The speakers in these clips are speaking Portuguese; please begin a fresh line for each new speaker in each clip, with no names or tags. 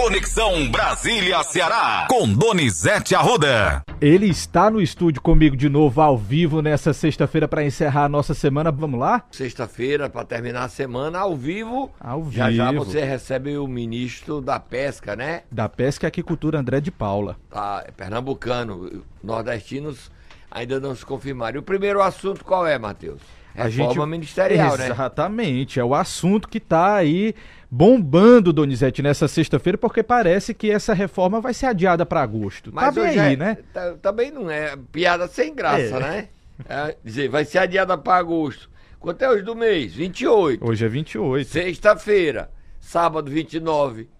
Conexão Brasília-Ceará, com Donizete Arruda.
Ele está no estúdio comigo de novo, ao vivo, nessa sexta-feira, para encerrar a nossa semana. Vamos lá?
Sexta-feira, para terminar a semana, ao vivo.
Ao vivo.
Já já você recebe o ministro da Pesca, né?
Da Pesca e Aquicultura, André de Paula.
Tá, é pernambucano. Nordestinos ainda não se confirmaram. E o primeiro assunto qual é, Matheus? Reforma gente... ministerial,
Exatamente. né? Exatamente. É o assunto que está aí bombando, Donizete, nessa sexta-feira, porque parece que essa reforma vai ser adiada para agosto.
Mas tá bem aí, é, né? Tá, também não é piada sem graça, é. né? É, dizer, vai ser adiada para agosto. Quanto é hoje do mês? 28.
Hoje é 28.
Sexta-feira, sábado 29,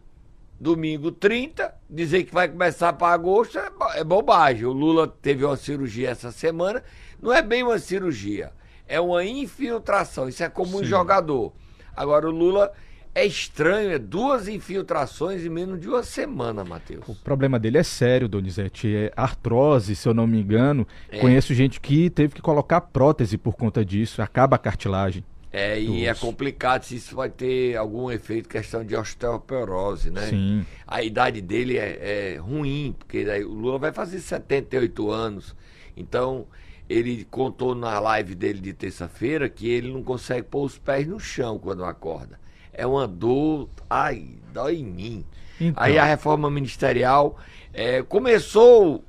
domingo 30. Dizer que vai começar para agosto é, é bobagem. O Lula teve uma cirurgia essa semana. Não é bem uma cirurgia, é uma infiltração. Isso é como Sim. um jogador. Agora o Lula é estranho, é duas infiltrações em menos de uma semana, Matheus.
O problema dele é sério, Donizete. É artrose, se eu não me engano. É. Conheço gente que teve que colocar prótese por conta disso. Acaba a cartilagem.
É, e é complicado se isso vai ter algum efeito, questão de osteoporose, né?
Sim.
A idade dele é, é ruim, porque o Lula vai fazer 78 anos. Então, ele contou na live dele de terça-feira que ele não consegue pôr os pés no chão quando acorda é uma dor, ai, dói em mim. Então. Aí a reforma ministerial é, começou,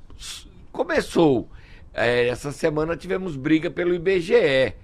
começou. É, essa semana tivemos briga pelo IBGE.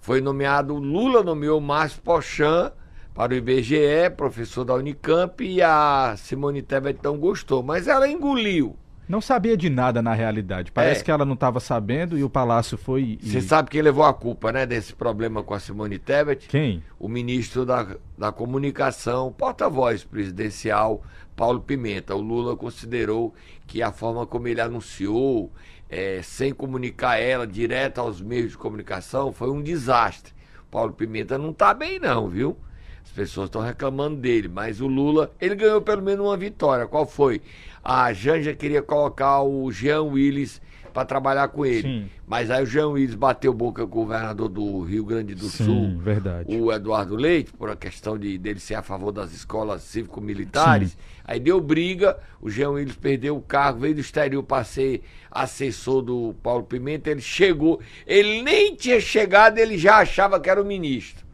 Foi nomeado, Lula nomeou Márcio Pochan para o IBGE, professor da Unicamp, e a Simone Tebet não gostou, mas ela engoliu.
Não sabia de nada na realidade. Parece é. que ela não estava sabendo e o Palácio foi.
Você e... sabe quem levou a culpa, né, desse problema com a Simone Tebet?
Quem?
O ministro da, da Comunicação, porta-voz presidencial, Paulo Pimenta. O Lula considerou que a forma como ele anunciou, é, sem comunicar ela direto aos meios de comunicação, foi um desastre. Paulo Pimenta não está bem, não, viu? As pessoas estão reclamando dele, mas o Lula, ele ganhou pelo menos uma vitória. Qual foi? A Janja queria colocar o Jean Willis para trabalhar com ele. Sim. Mas aí o Jean Willis bateu boca com o governador do Rio Grande do
Sim,
Sul,
verdade.
o Eduardo Leite, por a questão de dele ser a favor das escolas cívico-militares. Aí deu briga, o Jean Willis perdeu o cargo, veio do exterior para ser assessor do Paulo Pimenta, ele chegou, ele nem tinha chegado, ele já achava que era o ministro.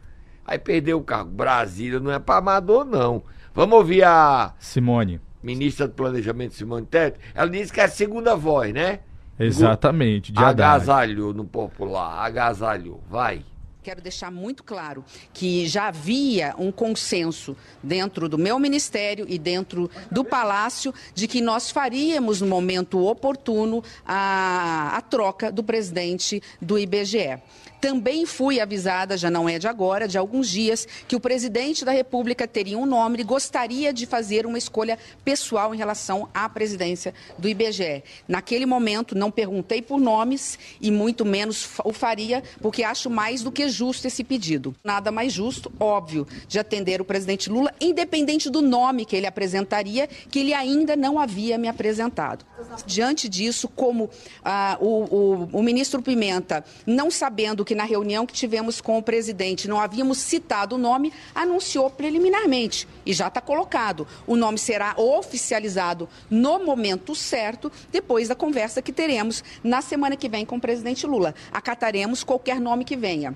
Aí perdeu o cargo. Brasília não é para amador, não. Vamos ouvir a.
Simone.
Ministra do Planejamento, Simone Tebet. Ela disse que é a segunda voz, né?
Exatamente.
De agasalho no popular. Agasalho. Vai
quero deixar muito claro que já havia um consenso dentro do meu ministério e dentro do Palácio de que nós faríamos no momento oportuno a, a troca do presidente do IBGE. Também fui avisada, já não é de agora, de alguns dias, que o presidente da República teria um nome e gostaria de fazer uma escolha pessoal em relação à presidência do IBGE. Naquele momento, não perguntei por nomes e muito menos o faria, porque acho mais do que justo esse pedido. Nada mais justo, óbvio, de atender o presidente Lula, independente do nome que ele apresentaria, que ele ainda não havia me apresentado. Diante disso, como ah, o, o, o ministro Pimenta, não sabendo que na reunião que tivemos com o presidente não havíamos citado o nome, anunciou preliminarmente e já está colocado. O nome será oficializado no momento certo, depois da conversa que teremos na semana que vem com o presidente Lula. Acataremos qualquer nome que venha.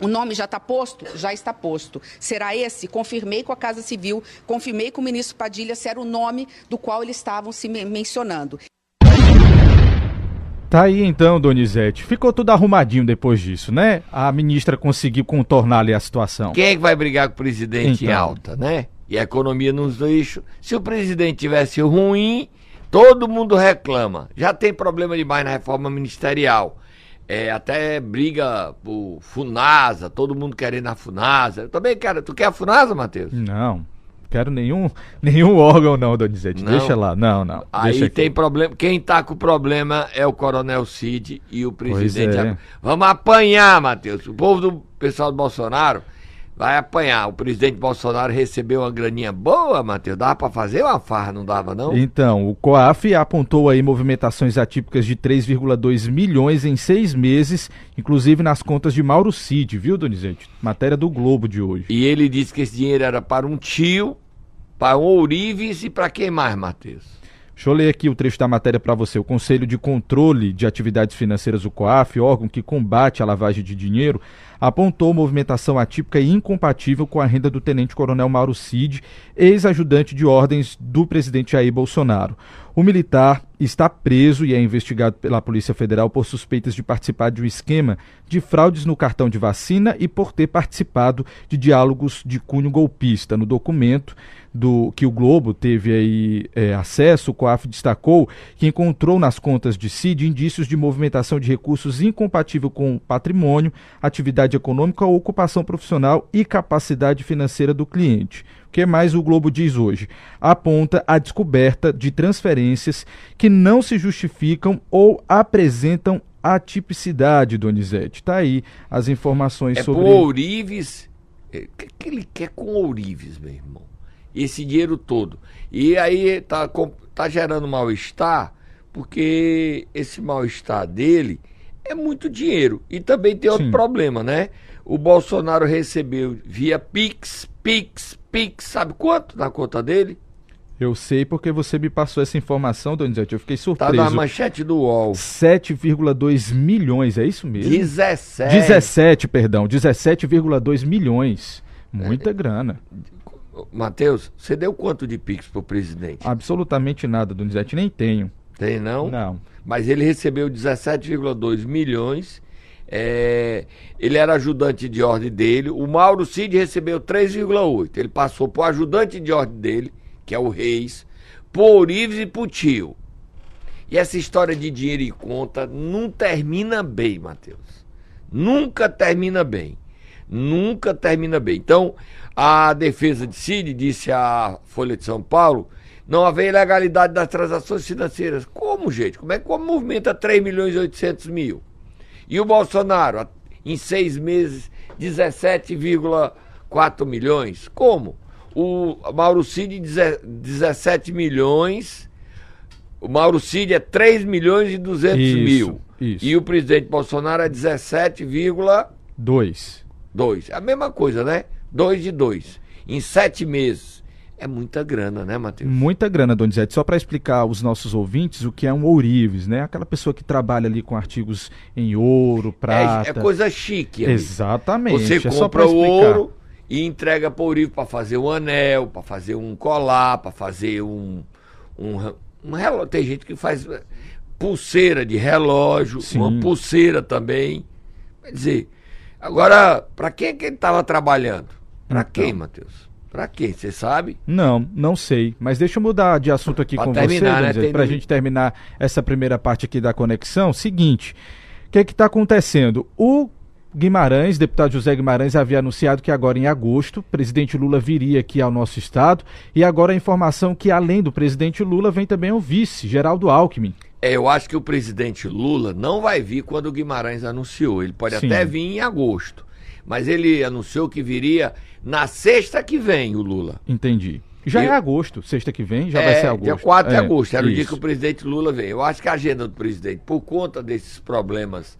O nome já está posto? Já está posto. Será esse? Confirmei com a Casa Civil, confirmei com o ministro Padilha se era o nome do qual eles estavam se mencionando.
Tá aí então, Donizete. Ficou tudo arrumadinho depois disso, né? A ministra conseguiu contornar ali a situação.
Quem é que vai brigar com o presidente então. em alta, né? E a economia nos eixos. Se o presidente tivesse ruim, todo mundo reclama. Já tem problema demais na reforma ministerial. É, até briga por Funasa, todo mundo querendo a Funasa. Eu também quero. Tu quer a Funasa, Matheus?
Não. Quero nenhum, nenhum órgão, não, Donizete. Não. Deixa lá. Não, não.
Aí tem problema. Quem tá com problema é o Coronel Cid e o presidente. É. Vamos apanhar, Matheus. O povo do pessoal do Bolsonaro vai apanhar. O presidente Bolsonaro recebeu uma graninha boa, Matheus. Dava para fazer uma farra, não dava, não?
Então, o COAF apontou aí movimentações atípicas de 3,2 milhões em seis meses, inclusive nas contas de Mauro Cid, viu, Donizete? Matéria do Globo de hoje.
E ele disse que esse dinheiro era para um tio para o Ourives e para quem mais, Matheus?
Deixa eu ler aqui o trecho da matéria para você. O Conselho de Controle de Atividades Financeiras, o COAF, órgão que combate a lavagem de dinheiro, apontou movimentação atípica e incompatível com a renda do tenente-coronel Mauro Cid, ex-ajudante de ordens do presidente Jair Bolsonaro. O militar está preso e é investigado pela Polícia Federal por suspeitas de participar de um esquema de fraudes no cartão de vacina e por ter participado de diálogos de cunho golpista. No documento do que o Globo teve aí é, acesso, o COAF destacou que encontrou nas contas de CID indícios de movimentação de recursos incompatível com patrimônio, atividade econômica, ocupação profissional e capacidade financeira do cliente. O que mais o Globo diz hoje? Aponta a descoberta de transferências que não se justificam ou apresentam atipicidade, Donizete. Tá aí as informações
é
sobre.
É Ourives. O que, que ele quer com Ourives, meu irmão? Esse dinheiro todo. E aí tá, tá gerando mal-estar, porque esse mal-estar dele é muito dinheiro. E também tem outro Sim. problema, né? O Bolsonaro recebeu via Pix, Pix, Pix, sabe quanto na conta dele?
Eu sei porque você me passou essa informação, Donizete. Eu fiquei surpreso.
Tá na manchete do UOL.
7,2 milhões, é isso mesmo?
17.
17, perdão. 17,2 milhões. Muita é, grana.
Matheus, você deu quanto de Pix pro presidente?
Absolutamente nada, Donizete. Nem tenho.
Tem não?
Não.
Mas ele recebeu 17,2 milhões. É, ele era ajudante de ordem dele. O Mauro Cid recebeu 3,8. Ele passou pro ajudante de ordem dele que é o Reis, por Ives e por Tio. E essa história de dinheiro e conta não termina bem, Matheus. Nunca termina bem. Nunca termina bem. Então, a defesa de Cid disse à Folha de São Paulo não haver ilegalidade das transações financeiras. Como, gente? Como é que como movimenta 3 milhões e 800 mil? E o Bolsonaro, em seis meses, 17,4 milhões? Como? o Mauro Cid 17 milhões, o Mauro Cid é 3 milhões e 200 isso, mil. Isso. E o presidente Bolsonaro é 17,2. 2. É a mesma coisa, né? 2 de 2. Em sete meses. É muita grana, né, Matheus?
Muita grana, Donizete. Só para explicar aos nossos ouvintes o que é um ourives, né? Aquela pessoa que trabalha ali com artigos em ouro, prata.
É, é coisa chique.
Amigo. Exatamente.
Você é compra o ouro, e entrega para o Urivo para fazer um anel, para fazer um colar, para fazer um, um, um relógio. Tem gente que faz pulseira de relógio, Sim. uma pulseira também. Quer dizer, agora, para quem é que ele estava trabalhando? Para então. quem, Matheus? Para quem? Você sabe?
Não, não sei. Mas deixa eu mudar de assunto aqui pra com terminar, você, né? para a gente terminar essa primeira parte aqui da conexão. Seguinte, o que é está acontecendo? O Guimarães, deputado José Guimarães, havia anunciado que agora em agosto o presidente Lula viria aqui ao nosso estado. E agora a informação que, além do presidente Lula, vem também o vice, Geraldo Alckmin.
É, eu acho que o presidente Lula não vai vir quando o Guimarães anunciou. Ele pode Sim. até vir em agosto. Mas ele anunciou que viria na sexta que vem, o Lula.
Entendi. Já é agosto, sexta que vem, já é, vai ser agosto.
Dia 4 de é, agosto, era isso. o dia que o presidente Lula vem. Eu acho que a agenda do presidente, por conta desses problemas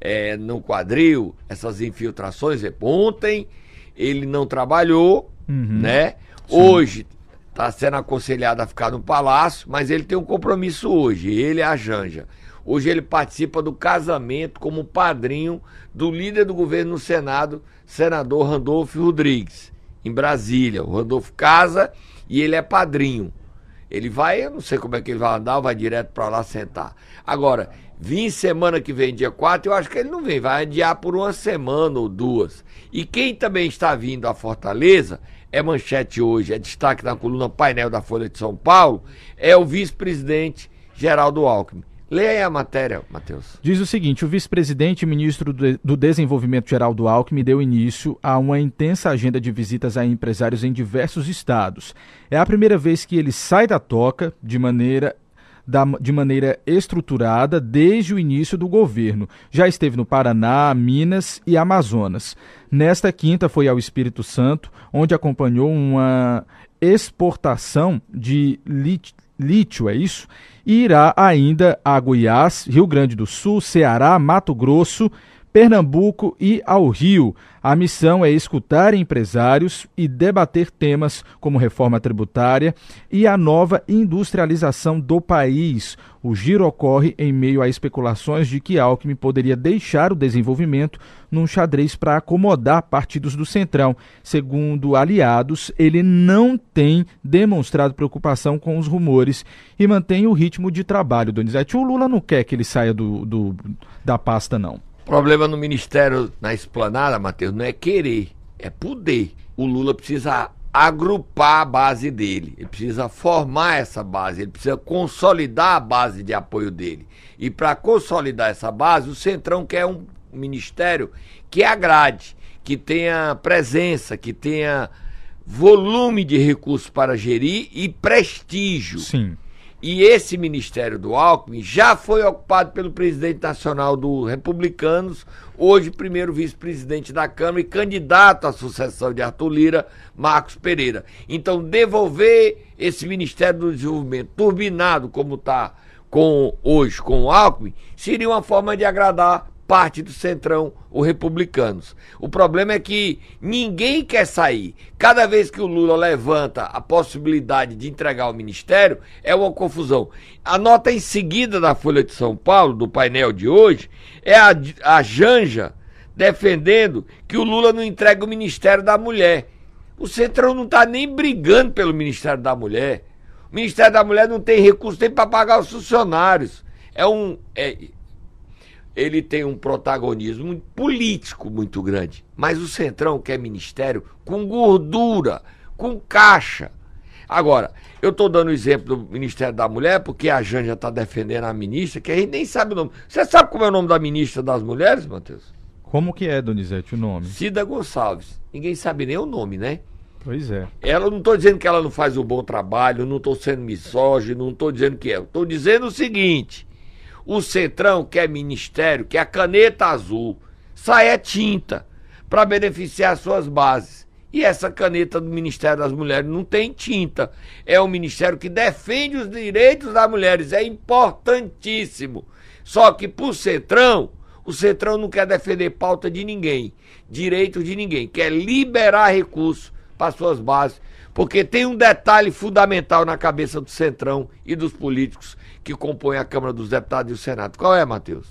é, no quadril, essas infiltrações. Ontem ele não trabalhou, uhum. né? Sim. Hoje está sendo aconselhado a ficar no palácio, mas ele tem um compromisso hoje, ele é a Janja. Hoje ele participa do casamento como padrinho do líder do governo no Senado, senador Randolfo Rodrigues, em Brasília. O Randolfo casa e ele é padrinho. Ele vai, eu não sei como é que ele vai andar, vai direto para lá sentar. Agora, Vim semana que vem, dia 4, eu acho que ele não vem, vai adiar por uma semana ou duas. E quem também está vindo à Fortaleza, é manchete hoje, é destaque na coluna painel da Folha de São Paulo, é o vice-presidente Geraldo Alckmin. Leia a matéria, Matheus.
Diz o seguinte: o vice-presidente e ministro do Desenvolvimento Geraldo Alckmin deu início a uma intensa agenda de visitas a empresários em diversos estados. É a primeira vez que ele sai da toca de maneira da, de maneira estruturada desde o início do governo. Já esteve no Paraná, Minas e Amazonas. Nesta quinta foi ao Espírito Santo, onde acompanhou uma exportação de lítio, é isso? E irá ainda a Goiás, Rio Grande do Sul, Ceará, Mato Grosso, Pernambuco e ao Rio. A missão é escutar empresários e debater temas como reforma tributária e a nova industrialização do país. O giro ocorre em meio a especulações de que Alckmin poderia deixar o desenvolvimento num xadrez para acomodar partidos do Centrão. Segundo aliados, ele não tem demonstrado preocupação com os rumores e mantém o ritmo de trabalho. Donizete, o Lula não quer que ele saia do, do da pasta, não.
Problema no Ministério, na esplanada, Matheus, não é querer, é poder. O Lula precisa agrupar a base dele, ele precisa formar essa base, ele precisa consolidar a base de apoio dele. E para consolidar essa base, o Centrão quer um ministério que agrade, que tenha presença, que tenha volume de recursos para gerir e prestígio.
Sim.
E esse ministério do Alckmin já foi ocupado pelo presidente nacional do Republicanos, hoje primeiro vice-presidente da Câmara e candidato à sucessão de Arthur Lira, Marcos Pereira. Então, devolver esse Ministério do Desenvolvimento turbinado como está com hoje com o Alckmin, seria uma forma de agradar parte do centrão, os republicanos. O problema é que ninguém quer sair. Cada vez que o Lula levanta a possibilidade de entregar o ministério, é uma confusão. A nota em seguida da Folha de São Paulo, do painel de hoje, é a, a Janja defendendo que o Lula não entrega o Ministério da Mulher. O Centrão não está nem brigando pelo Ministério da Mulher. O Ministério da Mulher não tem recurso nem para pagar os funcionários. É um. É, ele tem um protagonismo político muito grande. Mas o Centrão quer ministério com gordura, com caixa. Agora, eu estou dando o exemplo do Ministério da Mulher, porque a Janja está defendendo a ministra, que a gente nem sabe o nome. Você sabe como é o nome da ministra das Mulheres, Matheus?
Como que é, Donizete, o nome?
Cida Gonçalves. Ninguém sabe nem o nome, né?
Pois é.
Ela não estou dizendo que ela não faz um bom trabalho, não estou sendo misógino, não estou dizendo que é. Estou dizendo o seguinte: o Centrão quer ministério, que é caneta azul, sai é tinta para beneficiar suas bases. E essa caneta do Ministério das Mulheres não tem tinta. É um ministério que defende os direitos das mulheres. É importantíssimo. Só que para o Centrão, o Centrão não quer defender pauta de ninguém, direitos de ninguém. Quer liberar recursos para suas bases. Porque tem um detalhe fundamental na cabeça do Centrão e dos políticos que compõem a Câmara dos Deputados e o Senado. Qual é, Matheus?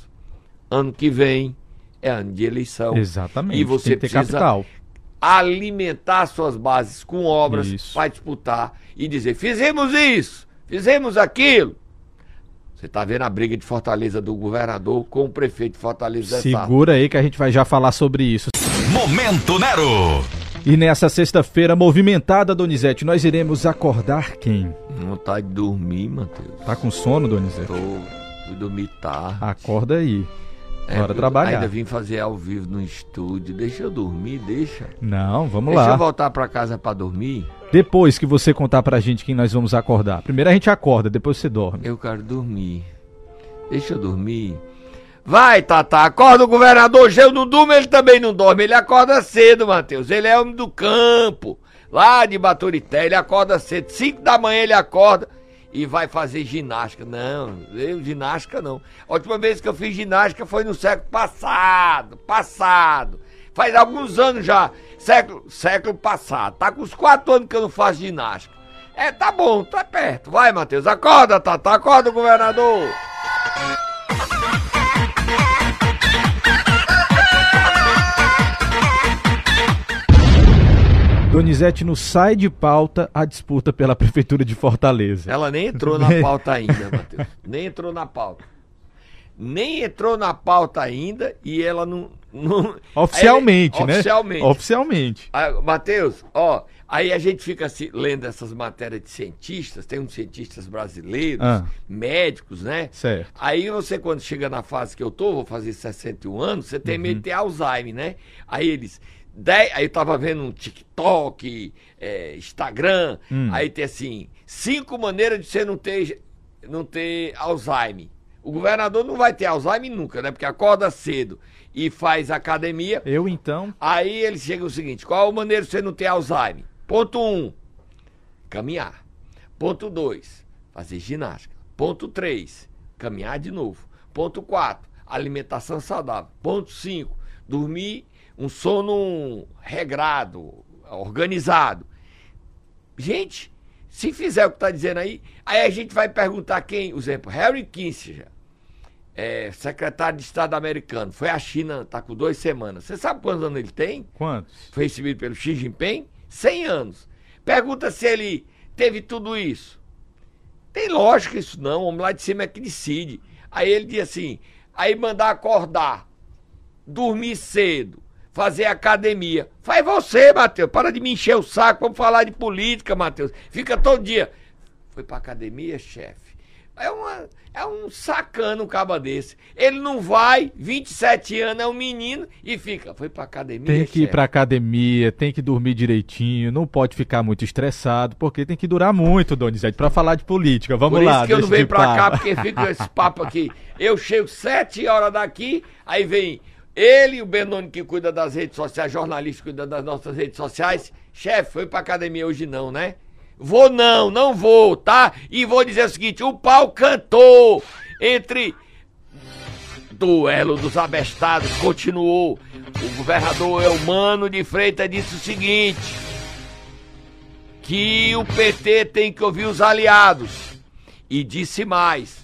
Ano que vem é ano de eleição.
Exatamente.
E você precisa capital. alimentar suas bases com obras para disputar e dizer: fizemos isso, fizemos aquilo. Você está vendo a briga de Fortaleza do governador com o prefeito de Fortaleza.
Segura aí que a gente vai já falar sobre isso.
Momento Nero.
E nessa sexta-feira movimentada, Donizete, nós iremos acordar quem?
Vontade de dormir, Matheus.
Tá com sono, Donizete?
Tô. Fui dormir tarde.
Acorda aí. É, Bora trabalhar.
Ainda vim fazer ao vivo no estúdio. Deixa eu dormir, deixa.
Não, vamos
deixa
lá.
Deixa eu voltar para casa para dormir.
Depois que você contar pra gente quem nós vamos acordar. Primeiro a gente acorda, depois você dorme.
Eu quero dormir. Deixa eu dormir. Vai, Tata, acorda o governador. Eu não durmo, ele também não dorme. Ele acorda cedo, Matheus. Ele é homem do campo, lá de Baturité. Ele acorda cedo. Cinco da manhã ele acorda e vai fazer ginástica. Não, eu ginástica não. A última vez que eu fiz ginástica foi no século passado. Passado. Faz alguns anos já. Século, século passado. Tá com uns quatro anos que eu não faço ginástica. É, tá bom, tá perto. Vai, Matheus. Acorda, Tata. Acorda, governador.
Donizete não sai de pauta a disputa pela Prefeitura de Fortaleza.
Ela nem entrou na pauta ainda, Matheus. Nem entrou na pauta. Nem entrou na pauta ainda e ela não. não...
Oficialmente, né?
Oficialmente.
Oficialmente.
Ah, Matheus, ó, aí a gente fica assim, lendo essas matérias de cientistas, tem uns cientistas brasileiros, ah. médicos, né?
Certo.
Aí você, quando chega na fase que eu tô, vou fazer 61 anos, você tem uhum. medo de ter Alzheimer, né? Aí eles Aí eu tava vendo um TikTok, é, Instagram, hum. aí tem assim, cinco maneiras de você não ter, não ter Alzheimer. O governador não vai ter Alzheimer nunca, né? Porque acorda cedo e faz academia.
Eu então.
Aí ele chega o seguinte: qual a maneira de você não ter Alzheimer? Ponto 1, um, caminhar. Ponto 2, fazer ginástica. Ponto 3, caminhar de novo. Ponto 4, alimentação saudável. Ponto 5, dormir um sono regrado, organizado. Gente, se fizer o que está dizendo aí, aí a gente vai perguntar quem, por exemplo, Harry Kissinger, é, secretário de Estado americano, foi à China, está com duas semanas. Você sabe quantos anos ele tem?
Quantos?
Foi recebido pelo Xi Jinping? 100 anos. Pergunta se ele teve tudo isso. Tem lógica isso não, o homem lá de cima é que decide. Aí ele diz assim, aí mandar acordar, dormir cedo, fazer academia. Faz você, Matheus. Para de me encher o saco. Vamos falar de política, Matheus. Fica todo dia. Foi pra academia, chefe? É, uma, é um sacano um caba desse. Ele não vai, 27 anos, é um menino e fica. Foi pra academia.
Tem que ir
chefe?
pra academia, tem que dormir direitinho, não pode ficar muito estressado, porque tem que durar muito, Donizete, pra falar de política. Vamos
Por
lá.
isso que eu não venho pra
papo.
cá, porque fica esse papo aqui. Eu chego sete horas daqui, aí vem ele, o Benoni que cuida das redes sociais, jornalista que cuida das nossas redes sociais. Chefe, foi pra academia hoje não, né? Vou não, não vou, tá? E vou dizer o seguinte, o pau cantou entre duelo dos abestados continuou. O governador Eumano de Freitas disse o seguinte: que o PT tem que ouvir os aliados. E disse mais: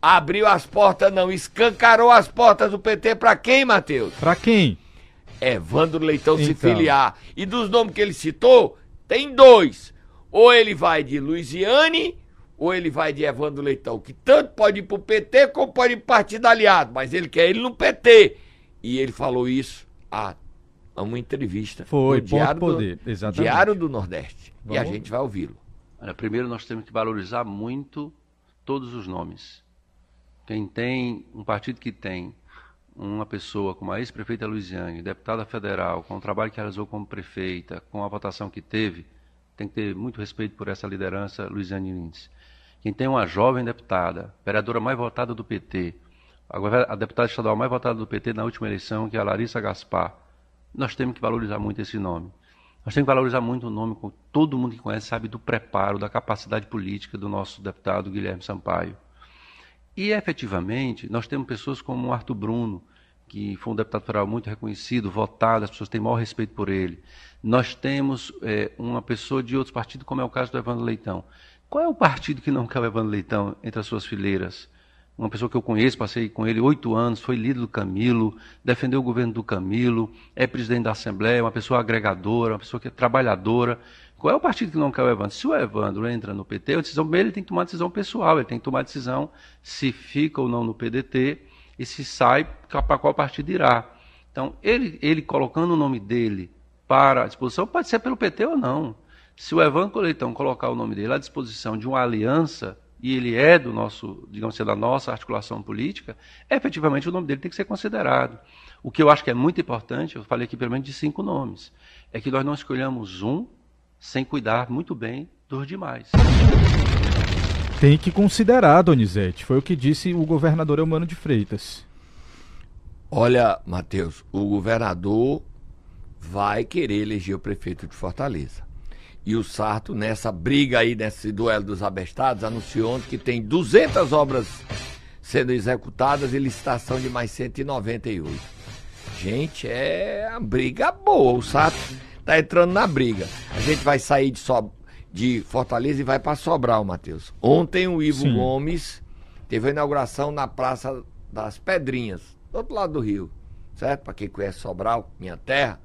abriu as portas, não, escancarou as portas do PT para quem, Matheus?
Pra quem?
Evandro Leitão se
Então.
filiar. E dos nomes que ele citou, tem dois. Ou ele vai de Luiziane, ou ele vai de Evandro Leitão, que tanto pode ir pro PT como pode ir pro partido aliado, mas ele quer ele no PT. E ele falou isso a, a uma entrevista
Foi,
no Diário,
poder,
do,
exatamente.
Diário do Nordeste. E a
Vamos-
gente vai ouvi-lo.
Olha, primeiro nós temos que valorizar muito todos os nomes. Quem tem um partido que tem uma pessoa como a ex-prefeita Luiziane, deputada federal, com o trabalho que realizou como prefeita, com a votação que teve, tem que ter muito respeito por essa liderança, Luiziane Lins. Quem tem uma jovem deputada, vereadora mais votada do PT, a deputada estadual mais votada do PT na última eleição, que é a Larissa Gaspar, nós temos que valorizar muito esse nome. Nós temos que valorizar muito o nome, todo mundo que conhece sabe do preparo, da capacidade política do nosso deputado Guilherme Sampaio. E efetivamente, nós temos pessoas como o Arthur Bruno, que foi um deputado federal muito reconhecido, votado, as pessoas têm maior respeito por ele. Nós temos eh, uma pessoa de outros partidos, como é o caso do Evandro Leitão. Qual é o partido que não quer o Evandro Leitão entre as suas fileiras? Uma pessoa que eu conheço, passei com ele oito anos, foi líder do Camilo, defendeu o governo do Camilo, é presidente da Assembleia, uma pessoa agregadora, uma pessoa que é trabalhadora. Qual é o partido que não quer o Evandro? Se o Evandro entra no PT, a decisão dele ele tem que tomar decisão pessoal, ele tem que tomar decisão se fica ou não no PDT e se sai para qual partido irá. Então, ele, ele colocando o nome dele para a disposição, pode ser pelo PT ou não. Se o Evandro Leitão colocar o nome dele à disposição de uma aliança, e ele é do nosso, digamos assim, da nossa articulação política, efetivamente o nome dele tem que ser considerado. O que eu acho que é muito importante, eu falei aqui pelo menos de cinco nomes, é que nós não escolhamos um sem cuidar muito bem dos demais.
Tem que considerar, Donizete. Foi o que disse o governador Eumano de Freitas.
Olha, Matheus, o governador vai querer eleger o prefeito de Fortaleza. E o Sarto, nessa briga aí, nesse duelo dos abestados, anunciou ontem que tem 200 obras sendo executadas e licitação de mais 198. Gente, é uma briga boa. O Sarto tá entrando na briga. A gente vai sair de, Sob- de Fortaleza e vai para Sobral, Matheus. Ontem o Ivo
Sim.
Gomes teve a inauguração na Praça das Pedrinhas, do outro lado do rio, certo? Para quem conhece Sobral, minha terra.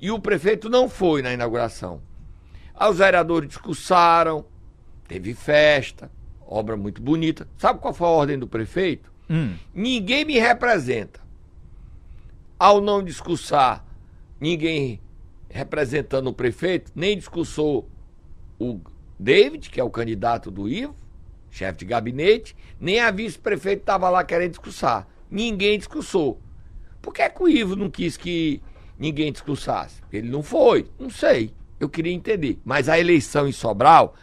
E o prefeito não foi na inauguração. Aí os vereadores discursaram, teve festa, obra muito bonita. Sabe qual foi a ordem do prefeito?
Hum,
Ninguém me representa. Ao não discursar ninguém representando o prefeito, nem discursou o David, que é o candidato do Ivo, chefe de gabinete, nem a vice-prefeito estava lá querendo discursar. Ninguém discursou. Por que, é que o Ivo não quis que ninguém discursasse? Ele não foi. Não sei. Eu queria entender. Mas a eleição em Sobral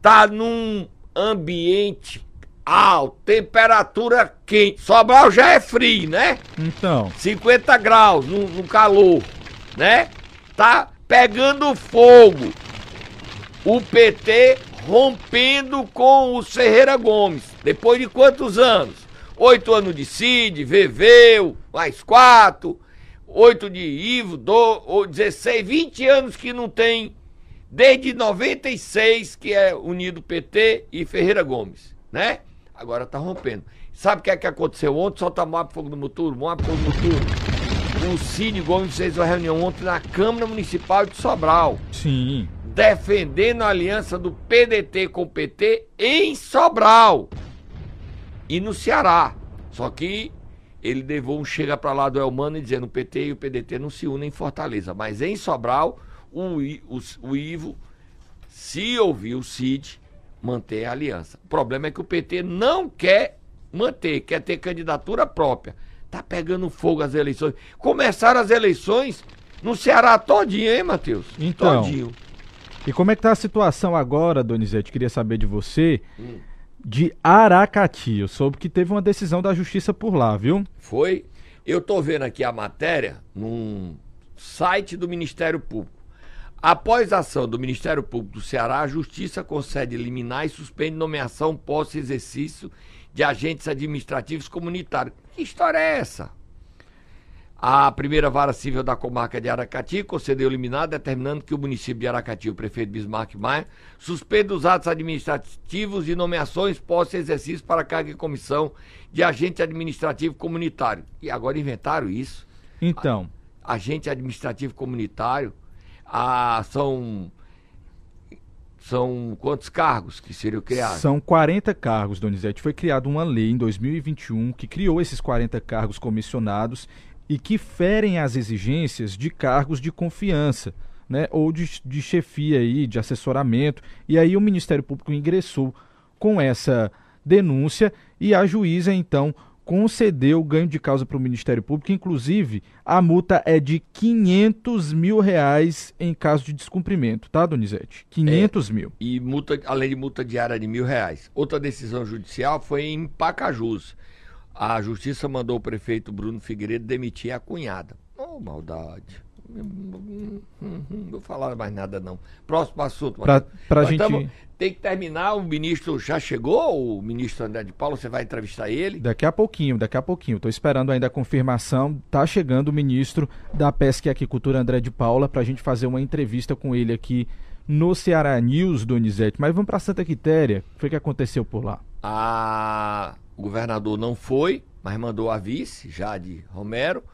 tá num ambiente alto, temperatura quente. Sobral já é frio, né?
então,
50 graus no, no calor, né? Tá pegando fogo. O PT rompendo com o Ferreira Gomes. Depois de quantos anos? Oito anos de Cid, Veveu, mais quatro. Oito de Ivo, do, 16, 20 anos que não tem. Desde 96, que é unido PT e Ferreira Gomes, né? Agora tá rompendo. Sabe o que é que aconteceu ontem? Solta Moab Fogo no Muturo, Moab Fogo no Muturo. O Cid Gomes fez uma reunião ontem na Câmara Municipal de Sobral.
Sim.
Defendendo a aliança do PDT com o PT em Sobral. E no Ceará. Só que ele levou um chega para lá do Elmano dizendo o PT e o PDT não se unem em Fortaleza. Mas em Sobral, o, o, o Ivo, se ouvir o Cid, manter a aliança. O problema é que o PT não quer manter, quer ter candidatura própria. Tá pegando fogo as eleições. Começaram as eleições no Ceará todinho, hein, Matheus?
Então.
Todinho.
E como é que tá a situação agora, Donizete? Queria saber de você. Hum. De Aracati. Eu soube que teve uma decisão da justiça por lá, viu?
Foi. Eu tô vendo aqui a matéria num site do Ministério Público. Após a ação do Ministério Público do Ceará, a Justiça concede liminar e suspende nomeação pós-exercício de agentes administrativos comunitários. Que história é essa? A primeira vara civil da comarca de Aracati concedeu liminar, determinando que o município de Aracati, o prefeito Bismarck Maia, suspenda os atos administrativos e nomeações pós-exercício para carga e comissão de agente administrativo comunitário. E agora inventaram isso.
Então.
agente administrativo comunitário. Ah, são são quantos cargos que seriam criados?
São 40 cargos, Donizete. Foi criada uma lei em 2021 que criou esses 40 cargos comissionados e que ferem as exigências de cargos de confiança, né, ou de, de chefia aí, de assessoramento. E aí o Ministério Público ingressou com essa denúncia e a juíza então concedeu ganho de causa para o Ministério Público, inclusive a multa é de 500 mil reais em caso de descumprimento, tá, Donizete? 500
é,
mil.
E multa, além de multa diária de mil reais. Outra decisão judicial foi em Pacajus. A justiça mandou o prefeito Bruno Figueiredo demitir a cunhada. Oh, maldade. Não vou falar mais nada, não. Próximo assunto.
Pra, pra gente... Tamo,
tem que terminar. O ministro já chegou, o ministro André de Paula, você vai entrevistar ele?
Daqui a pouquinho, daqui a pouquinho. Estou esperando ainda a confirmação. Tá chegando o ministro da Pesca e Aquicultura, André de Paula, para a gente fazer uma entrevista com ele aqui no Ceará News, Donizete. Mas vamos para Santa Quitéria. O que foi que aconteceu por lá?
A... O governador não foi, mas mandou a vice, Jade Romero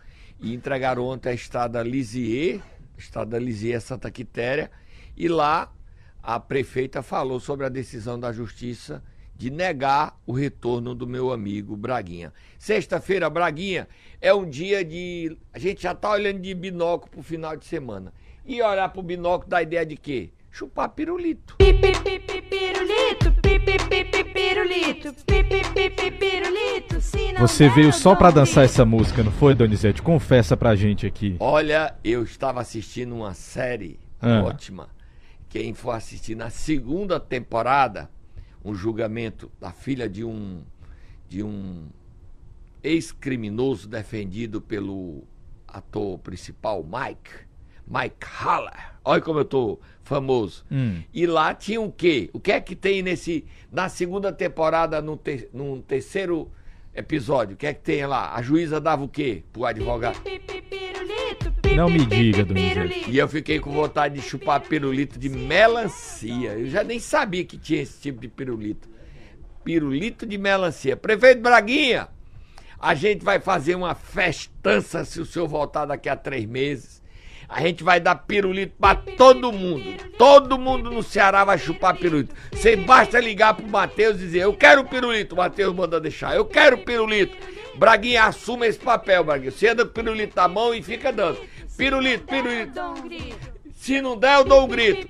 e entregaram ontem a estrada Lisier, estrada Lisier Santa Quitéria, e lá a prefeita falou sobre a decisão da justiça de negar o retorno do meu amigo Braguinha. Sexta-feira, Braguinha, é um dia de. A gente já está olhando de binóculo para o final de semana. E olhar para o binóculo dá ideia de quê? Chupar pirulito. Pirulito,
pirulito, pirulito. Você veio só para dançar essa música, não foi, Donizete? Confessa pra gente aqui.
Olha, eu estava assistindo uma série ah. ótima. Quem for assistir na segunda temporada, um julgamento da filha de um de um ex-criminoso defendido pelo ator principal Mike, Mike Haller. Olha como eu tô famoso. Hum. E lá tinha o quê? O que é que tem nesse na segunda temporada no, te, no terceiro episódio? O que é que tem lá? A juíza dava o quê pro advogado?
Não me diga, Donizete.
E eu fiquei com vontade de chupar pirulito de melancia. Eu já nem sabia que tinha esse tipo de pirulito. Pirulito de melancia. Prefeito Braguinha, a gente vai fazer uma festança se o senhor voltar daqui a três meses. A gente vai dar pirulito para todo mundo. Todo mundo no Ceará vai chupar pirulito. Você basta ligar pro Matheus e dizer: Eu quero pirulito. O Matheus manda deixar. Eu quero pirulito. Braguinha, assuma esse papel, Braguinha. Você anda com pirulito na mão e fica dando. Pirulito, pirulito. Se não der, eu dou um grito.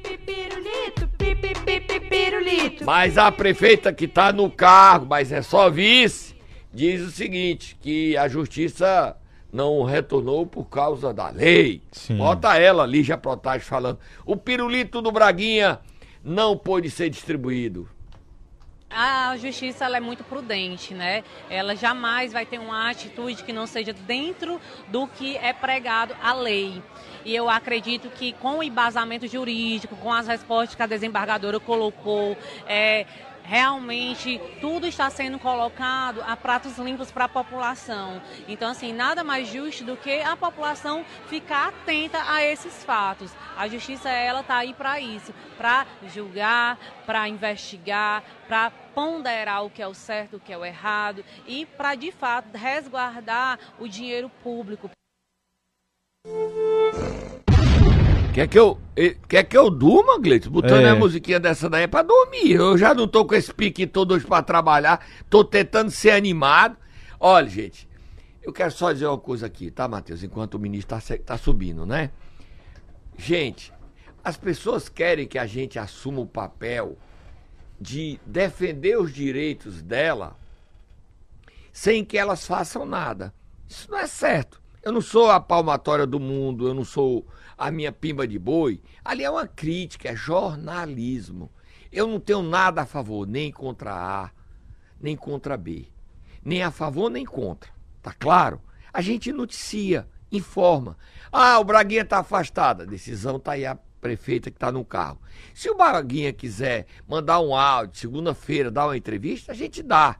Mas a prefeita que tá no cargo, mas é só vice, diz o seguinte: que a justiça não retornou por causa da lei. Sim. Bota ela, Lígia Protásio, falando. O pirulito do Braguinha não pôde ser distribuído.
A justiça ela é muito prudente, né? Ela jamais vai ter uma atitude que não seja dentro do que é pregado a lei. E eu acredito que com o embasamento jurídico, com as respostas que a desembargadora colocou, é, realmente tudo está sendo colocado a pratos limpos para a população. Então, assim, nada mais justo do que a população ficar atenta a esses fatos. A justiça, ela está aí para isso, para julgar, para investigar, para ponderar o que é o certo, o que é o errado e para, de fato, resguardar o dinheiro público.
Quer que eu, eh, quer que eu durma, Gleito? Botando
É.
a musiquinha dessa daí é pra dormir. Eu já não tô com esse pique todo hoje pra trabalhar. Tô tentando ser animado. Olha, gente, eu quero só dizer uma coisa aqui, tá, Matheus? Enquanto o ministro tá, tá subindo, né? Gente, as pessoas querem que a gente assuma o papel de defender os direitos dela sem que elas façam nada. Isso não é certo. Eu não sou a palmatória do mundo, eu não sou a minha pimba de boi. Ali é uma crítica, é jornalismo. Eu não tenho nada a favor, nem contra A, nem contra B. Nem a favor, nem contra. Tá claro? A gente noticia, informa. Ah, o Braguinha está afastado. A decisão está aí a prefeita que está no carro. Se o Braguinha quiser mandar um áudio, segunda-feira, dar uma entrevista, a gente dá.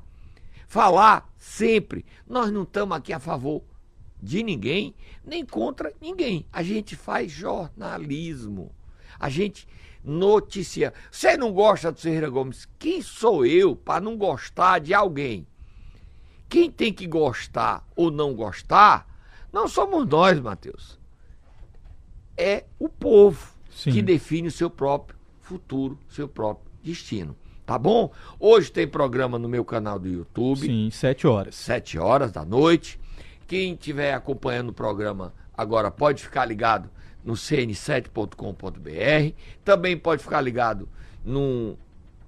Falar sempre. Nós não estamos aqui a favor de ninguém, nem contra ninguém. A gente faz jornalismo. A gente noticia. Você não gosta do Ferreira Gomes? Quem sou eu para não gostar de alguém? Quem tem que gostar ou não gostar, não somos nós, Matheus. É o povo
Sim.
que define o seu próprio futuro, seu próprio destino. Tá bom? Hoje tem programa no meu canal do YouTube
Sim, sete horas.
sete horas da noite. Quem estiver acompanhando o programa agora pode ficar ligado no cn7.com.br. Também pode ficar ligado no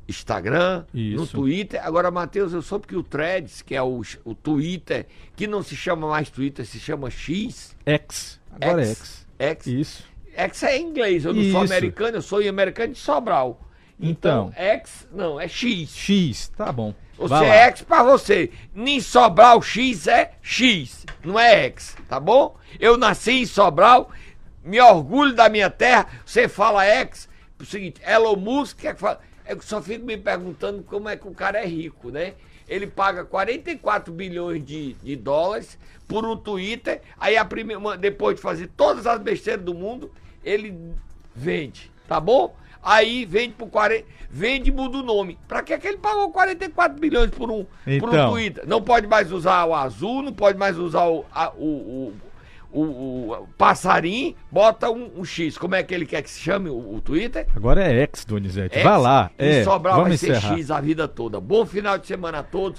Instagram, no
Isso.
Twitter. Agora, Matheus, eu soube que o Threads, que é o, o Twitter, que não se chama mais Twitter, se chama X.
X. Agora é X.
X.
Isso.
X é em inglês. Eu não sou
Isso.
americano, eu sou americano de Sobral. Então,
Então.
X, não, é X.
X, tá bom.
Você
Vai lá.
é X pra você. Nem Sobral X é X, não é X, tá bom? Eu nasci em Sobral, me orgulho da minha terra. Você fala X, é o seguinte, Elon Musk quer que fala. Eu só fico me perguntando como é que o cara é rico, né? Ele paga 44 bilhões de, de dólares por um Twitter, aí primeira, depois de fazer todas as besteiras do mundo, ele vende, tá bom? Aí vende por 40, vende e muda o nome. Pra que que ele pagou 44 bilhões por um, por um
Então.
Twitter? Não pode mais usar o azul, não pode mais usar o, a- o, o, o, o- passarinho, bota um, um X. Como é que ele quer que se chame o, o Twitter?
Agora é X, Donizete.
X,
Vai lá.
E
É, vamos
vai ser
encerrar.
X a vida toda. Bom final de semana a todos.